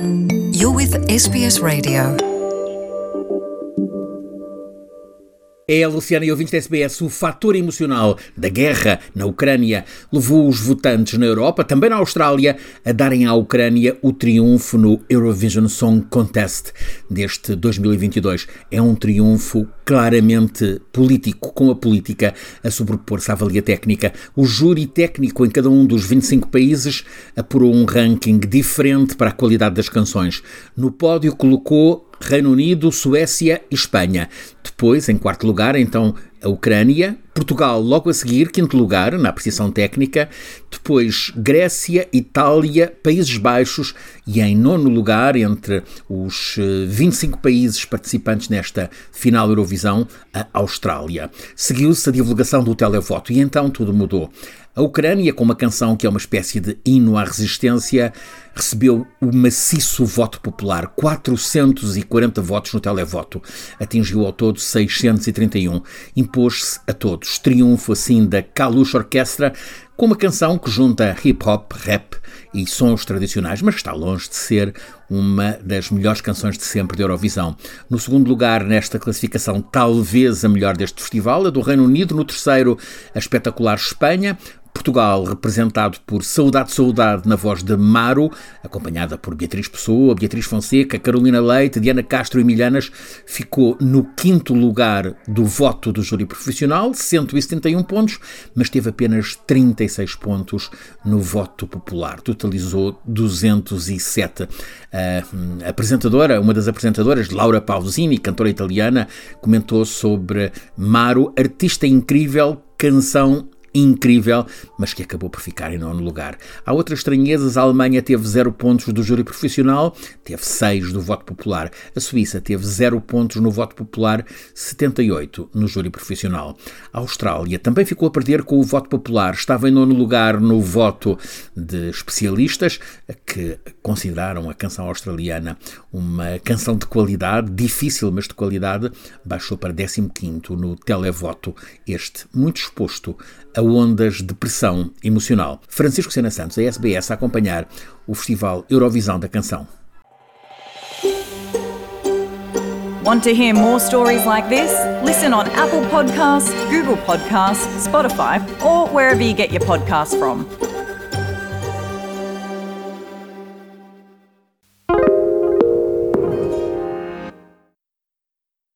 You're with SBS Radio. É, Luciana e ouvintes da SBS, o fator emocional da guerra na Ucrânia levou os votantes na Europa, também na Austrália, a darem à Ucrânia o triunfo no Eurovision Song Contest deste 2022. É um triunfo claramente político, com a política a sobrepor-se à valia técnica. O júri técnico em cada um dos 25 países apurou um ranking diferente para a qualidade das canções. No pódio colocou Reino Unido, Suécia e Espanha. Depois, em quarto lugar, então a Ucrânia, Portugal logo a seguir, quinto lugar na apreciação técnica, depois Grécia, Itália, Países Baixos e em nono lugar, entre os 25 eh, países participantes nesta final Eurovisão, a Austrália. Seguiu-se a divulgação do televoto e então tudo mudou. A Ucrânia, com uma canção que é uma espécie de hino à resistência, recebeu o maciço voto popular, 440 votos no televoto. Atingiu ao todo 631. Impôs-se a todos. Triunfo, assim, da Kalush Orquestra, com uma canção que junta hip hop, rap e sons tradicionais, mas está longe de ser uma das melhores canções de sempre de Eurovisão. No segundo lugar, nesta classificação, talvez a melhor deste festival, a do Reino Unido. No terceiro, a espetacular Espanha. Portugal, representado por Saudade Saudade na voz de Maro, acompanhada por Beatriz Pessoa, Beatriz Fonseca, Carolina Leite, Diana Castro e Milhanas, ficou no quinto lugar do voto do júri profissional, 171 pontos, mas teve apenas 36 pontos no voto popular, totalizou 207. A apresentadora, uma das apresentadoras, Laura Pausini, cantora italiana, comentou sobre Maro, artista incrível, canção incrível, mas que acabou por ficar em nono lugar. Há outras estranhezas. A Alemanha teve zero pontos do júri profissional, teve seis do voto popular. A Suíça teve zero pontos no voto popular, 78 no júri profissional. A Austrália também ficou a perder com o voto popular. Estava em nono lugar no voto de especialistas que consideraram a canção australiana uma canção de qualidade, difícil, mas de qualidade. Baixou para 15 no televoto, este muito exposto a a ondas de pressão emocional. Francisco Sena Santos, a SBS, a acompanhar o Festival Eurovisão da Canção. Want to hear more stories like this? Listen on Apple Podcasts, Google Podcasts, Spotify, or wherever you get your podcasts from.